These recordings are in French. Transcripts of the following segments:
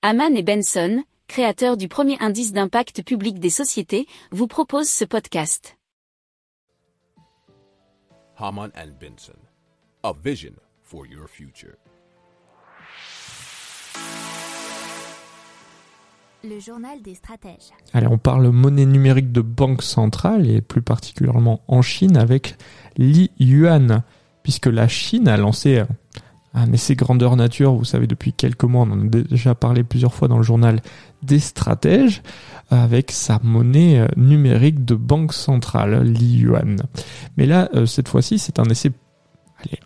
Haman et Benson, créateurs du premier indice d'impact public des sociétés, vous proposent ce podcast. Haman and Benson, a vision for your future. Le journal des stratèges. Allez, on parle monnaie numérique de banque centrale et plus particulièrement en Chine avec Li Yuan, puisque la Chine a lancé un essai grandeur nature, vous savez, depuis quelques mois, on en a déjà parlé plusieurs fois dans le journal des stratèges, avec sa monnaie euh, numérique de banque centrale, Li Yuan. Mais là, euh, cette fois-ci, c'est un essai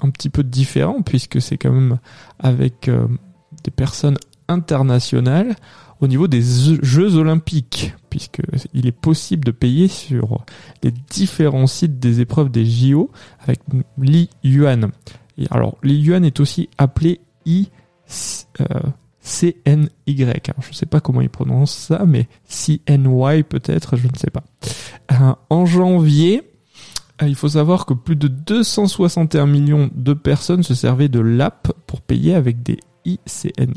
un petit peu différent, puisque c'est quand même avec euh, des personnes internationales au niveau des Jeux Olympiques, puisqu'il est possible de payer sur les différents sites des épreuves des JO avec Li Yuan. Et alors, Li Yuan est aussi appelé I euh, CNY. je ne sais pas comment il prononce ça, mais CNY peut-être, je ne sais pas. Euh, en janvier, euh, il faut savoir que plus de 261 millions de personnes se servaient de l'app pour payer avec des ICNY,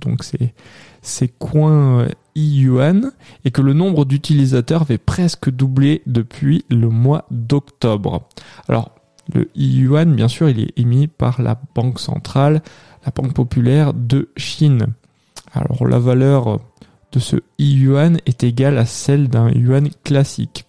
donc c'est ces coins yuan et que le nombre d'utilisateurs avait presque doublé depuis le mois d'octobre. Alors, le yuan, bien sûr, il est émis par la Banque centrale, la Banque populaire de Chine. Alors, la valeur de ce yuan est égale à celle d'un yuan classique.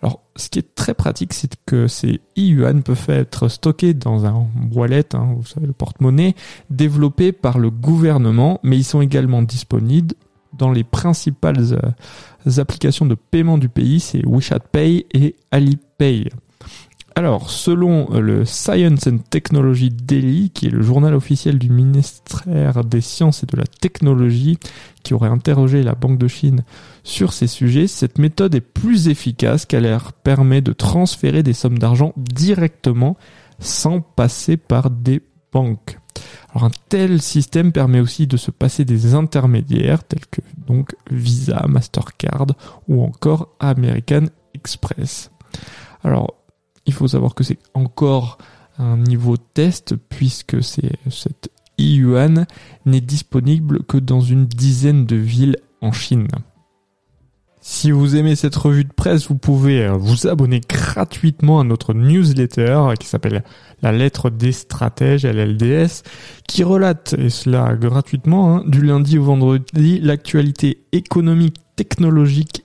Alors, ce qui est très pratique, c'est que ces yuan peuvent être stockés dans un wallet, hein, vous savez, le porte-monnaie, développé par le gouvernement, mais ils sont également disponibles dans les principales euh, applications de paiement du pays, c'est WeChat Pay et Alipay. Alors, selon le Science and Technology Daily, qui est le journal officiel du ministère des Sciences et de la Technologie, qui aurait interrogé la Banque de Chine sur ces sujets, cette méthode est plus efficace car elle permet de transférer des sommes d'argent directement sans passer par des banques. Alors un tel système permet aussi de se passer des intermédiaires tels que donc Visa, Mastercard ou encore American Express. Alors faut savoir que c'est encore un niveau test puisque c'est cette yuan n'est disponible que dans une dizaine de villes en Chine. Si vous aimez cette revue de presse, vous pouvez euh, vous abonner gratuitement à notre newsletter qui s'appelle La lettre des stratèges, LLDS, qui relate, et cela gratuitement, hein, du lundi au vendredi, l'actualité économique, technologique